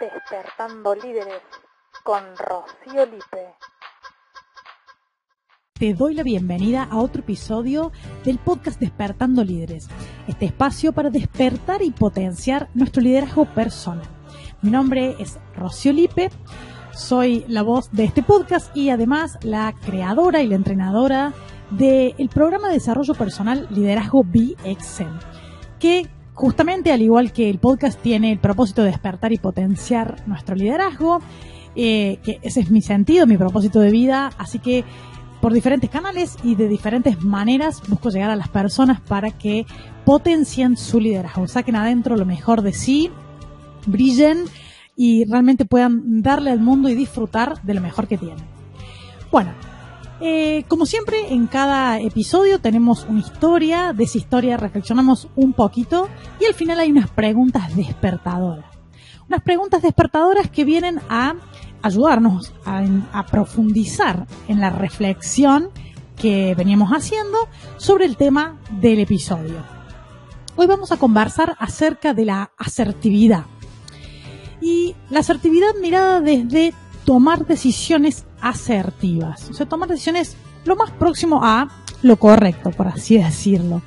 Despertando Líderes con Rocío Lipe. Te doy la bienvenida a otro episodio del podcast Despertando Líderes, este espacio para despertar y potenciar nuestro liderazgo personal. Mi nombre es Rocío Lipe, soy la voz de este podcast y además la creadora y la entrenadora del programa de desarrollo personal Liderazgo BXM, que justamente al igual que el podcast tiene el propósito de despertar y potenciar nuestro liderazgo, eh, que ese es mi sentido, mi propósito de vida, así que por diferentes canales y de diferentes maneras busco llegar a las personas para que potencien su liderazgo, saquen adentro lo mejor de sí, brillen y realmente puedan darle al mundo y disfrutar de lo mejor que tienen. Bueno, eh, como siempre, en cada episodio tenemos una historia, de esa historia reflexionamos un poquito y al final hay unas preguntas despertadoras. Unas preguntas despertadoras que vienen a ayudarnos a, profundizar en la reflexión que veníamos haciendo sobre el tema del episodio. Hoy vamos a conversar acerca de la asertividad. Y la asertividad mirada desde tomar decisiones asertivas. O sea, tomar decisiones lo más próximo a lo correcto, por así decirlo.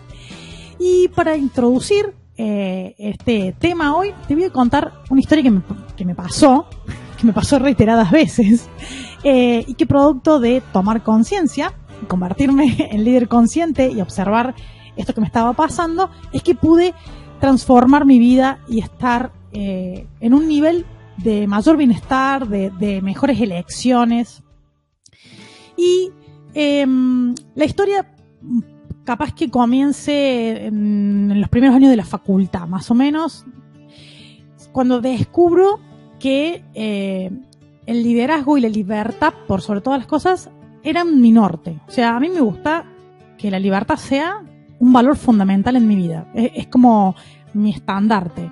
Y para introducir eh, este tema hoy, te voy a contar una historia que me, que me pasó, que me pasó reiteradas veces, eh, y que producto de tomar conciencia, convertirme en líder consciente y observar esto que me estaba pasando, es que pude transformar mi vida y estar eh, en un nivel de mayor bienestar, de, mejores elecciones. Y em, la historia capaz que comience en, los primeros años de la facultad, más o menos, cuando descubro que eh, el liderazgo y la libertad, por sobre todas las cosas, eran mi norte. O sea, a mí me gusta que la libertad sea un valor fundamental en mi vida. es como mi estandarte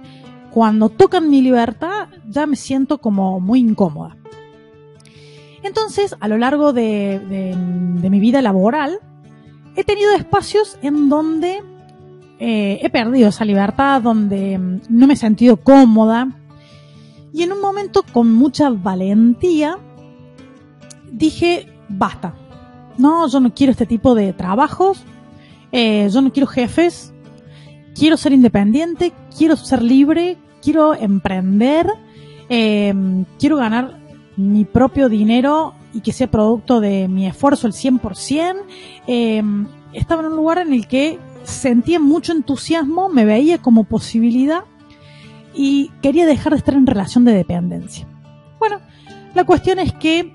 cuando tocan mi libertad ya me siento como muy incómoda. Entonces, a lo largo de, mi vida laboral, he tenido espacios en donde eh, he perdido esa libertad, donde mm, no me he sentido cómoda. Y en un momento, con mucha valentía, dije, basta. No, yo no quiero este tipo de trabajos. Eh, yo no quiero jefes. Quiero ser independiente. Quiero ser libre quiero emprender, em, quiero ganar mi propio dinero y que sea producto de mi esfuerzo el 100%. Em, estaba en un lugar en el que sentía mucho entusiasmo, me veía como posibilidad y quería dejar de estar en relación de dependencia. Bueno, la cuestión es que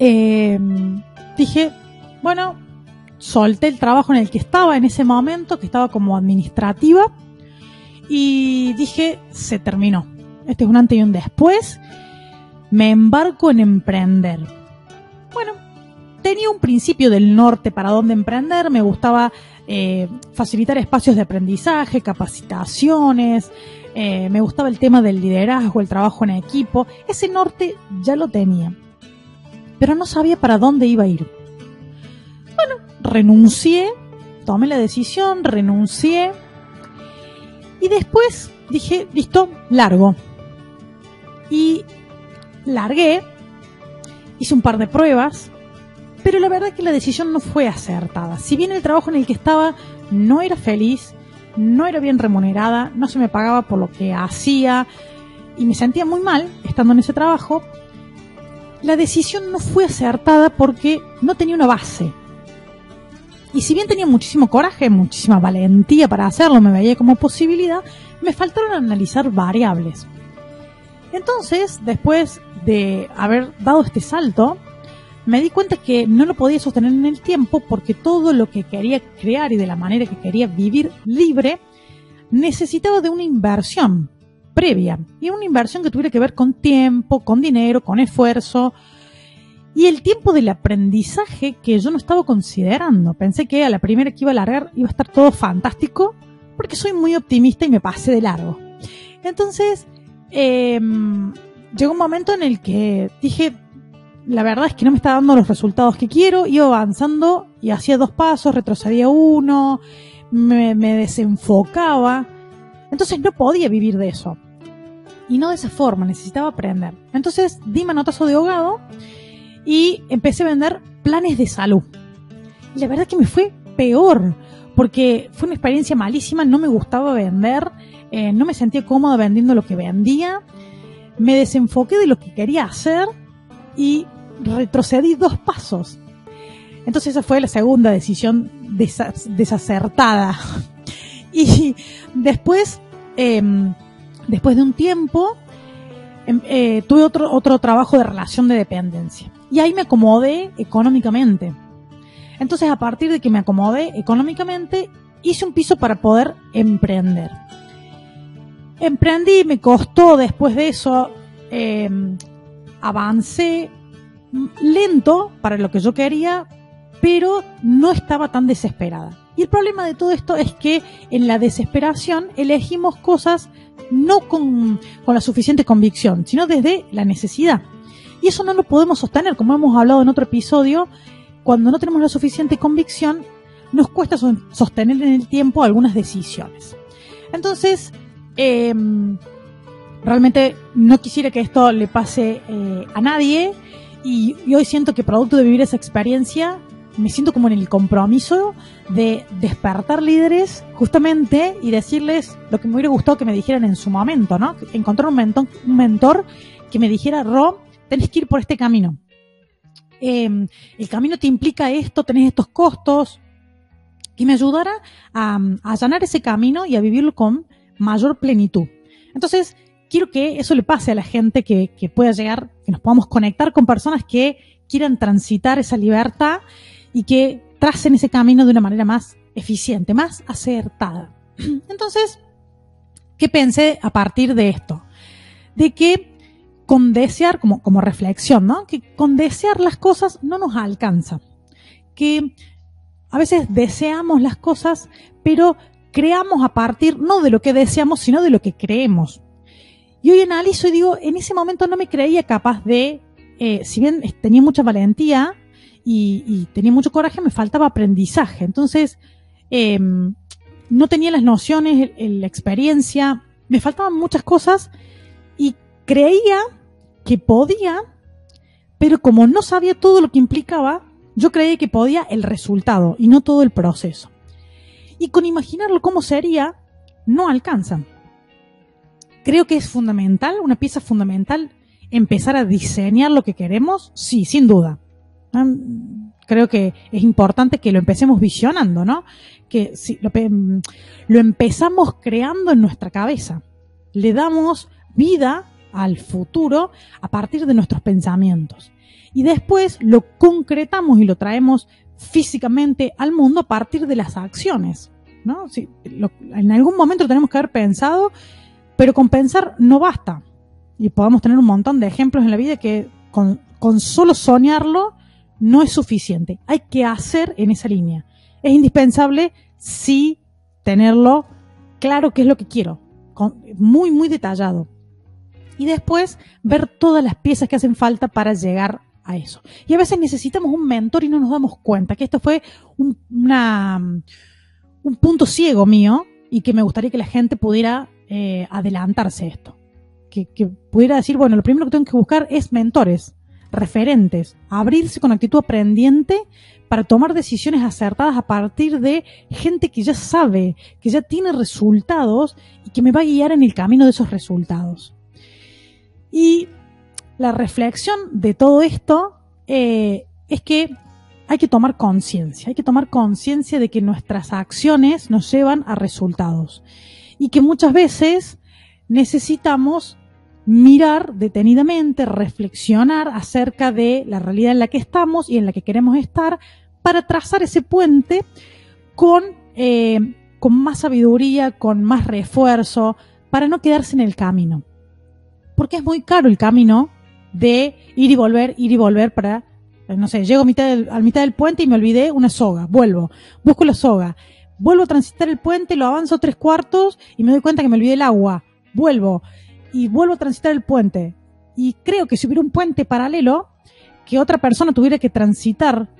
em, dije, bueno, solté el trabajo en el que estaba en ese momento, que estaba como administrativa, y dije, se terminó. Este es un antes y un después. Me embarco en emprender. Bueno, tenía un principio del norte para dónde emprender. Me gustaba eh, facilitar espacios de aprendizaje, capacitaciones. Eh, me gustaba el tema del liderazgo, el trabajo en equipo. Ese norte ya lo tenía. Pero no sabía para dónde iba a ir. Bueno, renuncié, tomé la decisión, renuncié y después dije, listo, largo. Y largué, hice un par de pruebas, pero la verdad que la decisión no fue acertada. Si bien el trabajo en el que estaba no era feliz, no era bien remunerada, no se me pagaba por lo que hacía y me sentía muy mal estando en ese trabajo, la decisión no fue acertada porque no tenía una base. Y si bien tenía muchísimo coraje, muchísima valentía para hacerlo, me veía como posibilidad, me faltaron analizar variables. Entonces, después de haber dado este salto, me di cuenta que no lo podía sostener en el tiempo porque todo lo que quería crear y de la manera que quería vivir libre necesitaba de una inversión previa y una inversión que tuviera que ver con tiempo, con dinero, con esfuerzo, y el tiempo del aprendizaje que yo no estaba considerando. Pensé que a la primera que iba a largar iba a estar todo fantástico, porque soy muy optimista y me pasé de largo. Entonces, em, llegó un momento en el que dije, la verdad es que no me está dando los resultados que quiero, iba avanzando y hacía dos pasos, retrocedía uno, me, me desenfocaba. Entonces no podía vivir de eso. y no de esa forma, necesitaba aprender. Entonces di manotazo de ahogado y empecé a vender planes de salud. Y la verdad que me fue peor, porque fue una experiencia malísima, no me gustaba vender, eh, no me sentía cómoda vendiendo lo que vendía, me desenfoqué de lo que quería hacer y retrocedí dos pasos. Entonces esa fue la segunda decisión desacertada. Y después, em, después de un tiempo, em, eh, tuve otro, otro trabajo de relación de dependencia. Y ahí me acomodé económicamente. Entonces, a partir de que me acomodé económicamente, hice un piso para poder emprender. Emprendí, me costó después de eso, em, avancé lento para lo que yo quería, pero no estaba tan desesperada. Y el problema de todo esto es que en la desesperación elegimos cosas no con, la suficiente convicción, sino desde la necesidad. Y eso no lo podemos sostener, como hemos hablado en otro episodio, cuando no tenemos la suficiente convicción, nos cuesta sostener en el tiempo algunas decisiones. Entonces, em, realmente no quisiera que esto le pase eh, a nadie y, y, hoy siento que producto de vivir esa experiencia me siento como en el compromiso de despertar líderes justamente y decirles lo que me hubiera gustado que me dijeran en su momento, ¿no? Encontrar un mentor, un mentor que me dijera, Ro, tenés que ir por este camino. Em, el camino te implica esto, tenés estos costos, que me ayudara a, allanar ese camino y a vivirlo con mayor plenitud. Entonces, quiero que eso le pase a la gente que, que pueda llegar, que nos podamos conectar con personas que quieran transitar esa libertad y que tracen ese camino de una manera más eficiente, más acertada. Entonces, ¿qué pensé a partir de esto? De que con desear, como, como reflexión, ¿no? Que con desear las cosas no nos alcanza. Que a veces deseamos las cosas, pero creamos a partir no de lo que deseamos, sino de lo que creemos. Y hoy analizo y digo, en ese momento no me creía capaz de, eh, si bien tenía mucha valentía, y, tenía mucho coraje, me faltaba aprendizaje. Entonces, em, no tenía las nociones, la experiencia, me faltaban muchas cosas y creía que podía, pero como no sabía todo lo que implicaba, yo creía que podía el resultado y no todo el proceso. Y con imaginarlo cómo sería, no alcanza. Creo que es fundamental, una pieza fundamental, empezar a diseñar lo que queremos, sí, sin duda. Creo que es importante que lo empecemos visionando, ¿no? Que lo, lo empezamos creando en nuestra cabeza. Le damos vida al futuro a partir de nuestros pensamientos. Y después lo concretamos y lo traemos físicamente al mundo a partir de las acciones. ¿no? Si, en algún momento lo tenemos que haber pensado, pero con pensar no basta. Y podemos tener un montón de ejemplos en la vida que con, con solo soñarlo no es suficiente. Hay que hacer en esa línea. Es indispensable sí tenerlo claro qué es lo que quiero, muy, muy detallado. Y después ver todas las piezas que hacen falta para llegar a eso. Y a veces necesitamos un mentor y no nos damos cuenta que esto fue un, un punto ciego mío y que me gustaría que la gente pudiera eh, adelantarse esto. Que, que pudiera decir, bueno, lo primero que tengo que buscar es mentores referentes, abrirse con actitud aprendiente para tomar decisiones acertadas a partir de gente que ya sabe, que ya tiene resultados y que me va a guiar en el camino de esos resultados. Y la reflexión de todo esto eh, es que hay que tomar conciencia, hay que tomar conciencia de que nuestras acciones nos llevan a resultados y que muchas veces necesitamos mirar detenidamente, reflexionar acerca de la realidad en la que estamos y en la que queremos estar para trazar ese puente con, eh, con más sabiduría, con más refuerzo, para no quedarse en el camino. Porque es muy caro el camino de ir y volver, ir y volver para, no sé, llego a mitad del, puente y me olvidé una soga, vuelvo, busco la soga, vuelvo a transitar el puente, lo avanzo tres cuartos y me doy cuenta que me olvidé el agua, vuelvo y vuelvo a transitar el puente. Y creo que si hubiera un puente paralelo, que otra persona tuviera que transitar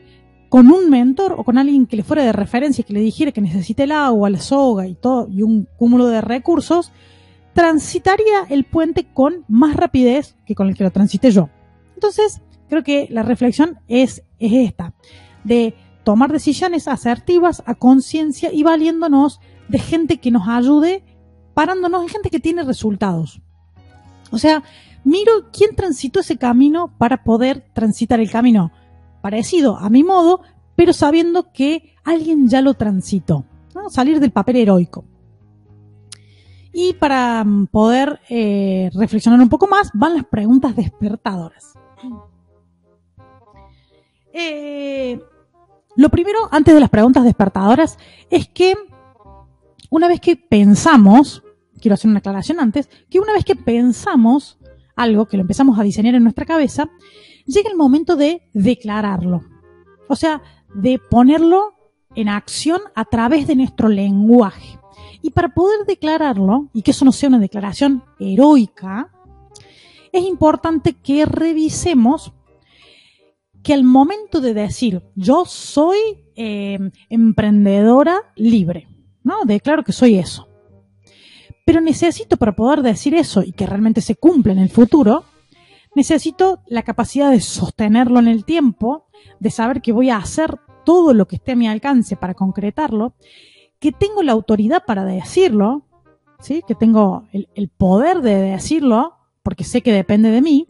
con un mentor o con alguien que le fuera de referencia, que le dijera que necesite el agua, la soga y todo, y un cúmulo de recursos, transitaría el puente con más rapidez que con el que lo transité yo. Entonces, creo que la reflexión es, es esta, de tomar decisiones asertivas a conciencia y valiéndonos de gente que nos ayude, parándonos en gente que tiene resultados. O sea, miro quién transitó ese camino para poder transitar el camino parecido a mi modo, pero sabiendo que alguien ya lo transitó. Salir del papel heroico. Y para poder eh, reflexionar un poco más, van las preguntas despertadoras. Eh, lo primero, antes de las preguntas despertadoras, es que una vez que pensamos, quiero hacer una aclaración antes, que una vez que pensamos algo, que lo empezamos a diseñar en nuestra cabeza, llega el momento de declararlo. O sea, de ponerlo en acción a través de nuestro lenguaje. Y para poder declararlo, y que eso no sea una declaración heroica, es importante que revisemos que al momento de decir yo soy eh, emprendedora libre, ¿no? Declaro que soy eso. Pero necesito para poder decir eso y que realmente se cumpla en el futuro, necesito la capacidad de sostenerlo en el tiempo, de saber que voy a hacer todo lo que esté a mi alcance para concretarlo que tengo la autoridad para decirlo, ¿sí? que tengo el, poder de decirlo, porque sé que depende de mí,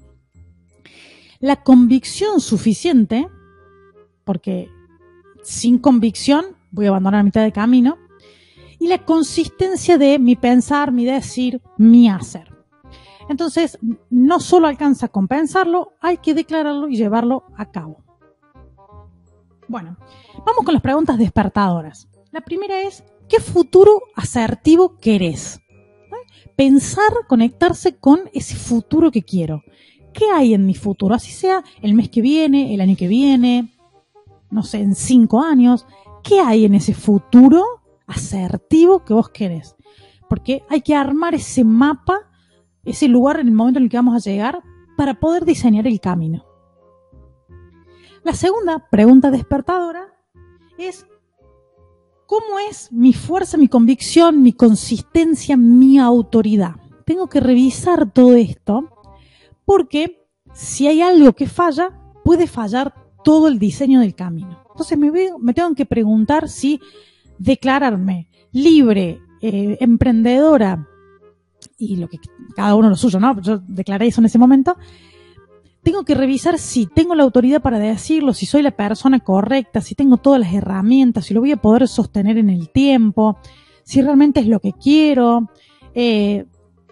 la convicción suficiente, porque sin convicción voy a abandonar a mitad de camino, y la consistencia de mi pensar, mi decir, mi hacer. Entonces, no solo alcanza con pensarlo, hay que declararlo y llevarlo a cabo. Bueno, vamos con las preguntas despertadoras. La primera es, ¿qué futuro asertivo querés? Pensar, conectarse con ese futuro que quiero. ¿Qué hay en mi futuro? Así sea el mes que viene, el año que viene, no sé, en cinco años. ¿Qué hay en ese futuro asertivo que vos querés? Porque hay que armar ese mapa, ese lugar en el momento en el que vamos a llegar para poder diseñar el camino. La segunda pregunta despertadora es ¿Cómo es mi fuerza, mi convicción, mi consistencia, mi autoridad? Tengo que revisar todo esto porque si hay algo que falla, puede fallar todo el diseño del camino. Entonces me, tengo que preguntar si declararme libre, eh, emprendedora, y lo que cada uno lo suyo, ¿no? Yo declaré eso en ese momento, tengo que revisar si tengo la autoridad para decirlo, si soy la persona correcta, si tengo todas las herramientas, si lo voy a poder sostener en el tiempo, si realmente es lo que quiero. Eh,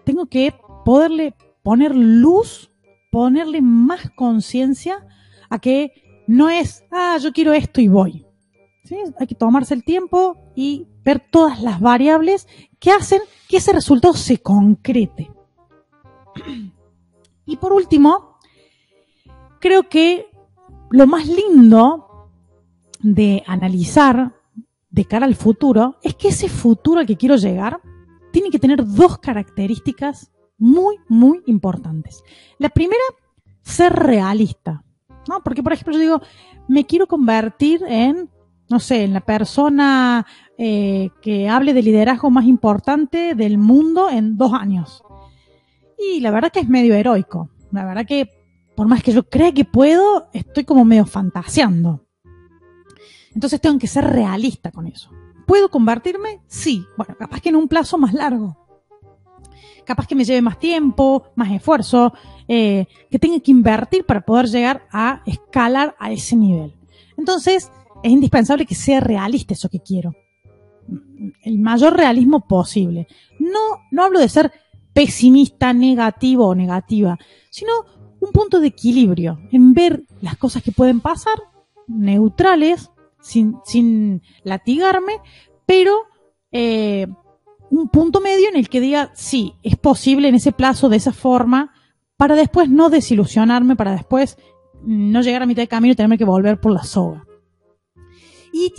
tengo que poderle poner luz, ponerle más conciencia a que no es, ah, yo quiero esto y voy. Hay que tomarse el tiempo y ver todas las variables que hacen que ese resultado se concrete. Y por último, creo que lo más lindo de analizar de cara al futuro es que ese futuro al que quiero llegar tiene que tener dos características muy, muy importantes. La primera, ser realista. ¿no? Porque, por ejemplo, yo digo, me quiero convertir en, no sé, en la persona eh, que hable de liderazgo más importante del mundo en dos años. Y la verdad que es medio heroico. La verdad que por más que yo crea que puedo, estoy como medio fantaseando. Entonces tengo que ser realista con eso. ¿Puedo convertirme? Sí. Bueno, capaz que en un plazo más largo. Capaz que me lleve más tiempo, más esfuerzo, eh, que tenga que invertir para poder llegar a escalar a ese nivel. Entonces, es indispensable que sea realista eso que quiero. El mayor realismo posible. No, no hablo de ser pesimista, negativo o negativa, sino un punto de equilibrio en ver las cosas que pueden pasar, neutrales, sin, sin latigarme, pero eh, un punto medio en el que diga, sí, es posible en ese plazo, de esa forma, para después no desilusionarme, para después no llegar a mitad de camino y tenerme que volver por la soga. Y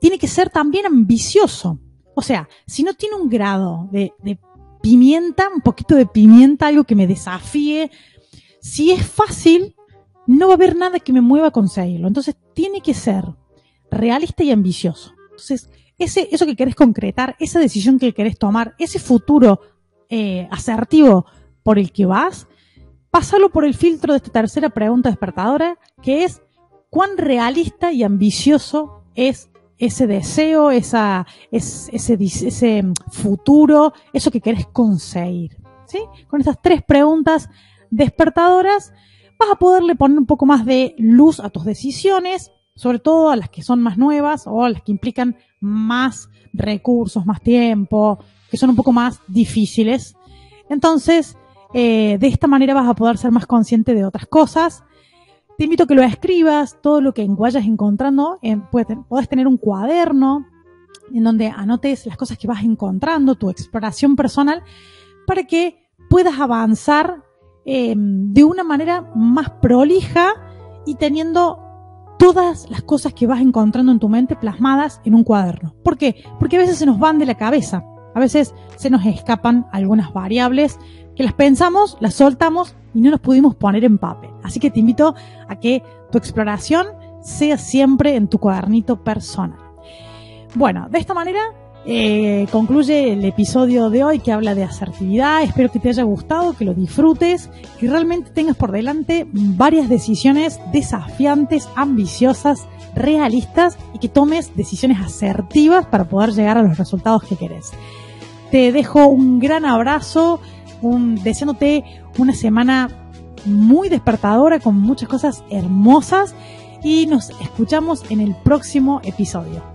tiene que ser también ambicioso. O sea, si no tiene un grado de, de pimienta, un poquito de pimienta, algo que me desafíe, si es fácil, no va a haber nada que me mueva a conseguirlo. Entonces tiene que ser realista y ambicioso. Entonces, ese, eso que querés concretar, esa decisión que querés tomar, ese futuro eh, asertivo por el que vas, pásalo por el filtro de esta tercera pregunta despertadora, que es cuán realista y ambicioso es ese deseo, esa, ese, ese futuro, eso que querés conseguir. ¿sí? Con estas tres preguntas despertadoras vas a poderle poner un poco más de luz a tus decisiones, sobre todo a las que son más nuevas o a las que implican más recursos, más tiempo, que son un poco más difíciles. Entonces, eh, de esta manera vas a poder ser más consciente de otras cosas. Te invito a que lo escribas, todo lo que vayas encontrando. puedes, tener un cuaderno en donde anotes las cosas que vas encontrando, tu exploración personal, para que puedas avanzar em, de una manera más prolija y teniendo todas las cosas que vas encontrando en tu mente plasmadas en un cuaderno. ¿Por qué? Porque a veces se nos van de la cabeza, a veces se nos escapan algunas variables que las pensamos, las soltamos y no nos pudimos poner en papel. Así que te invito a que tu exploración sea siempre en tu cuadernito personal. Bueno, de esta manera eh, concluye el episodio de hoy que habla de asertividad. Espero que te haya gustado, que lo disfrutes, que realmente tengas por delante varias decisiones desafiantes, ambiciosas, realistas y que tomes decisiones asertivas para poder llegar a los resultados que querés. Te dejo un gran abrazo, un, deseándote una semana muy despertadora con muchas cosas hermosas y nos escuchamos en el próximo episodio.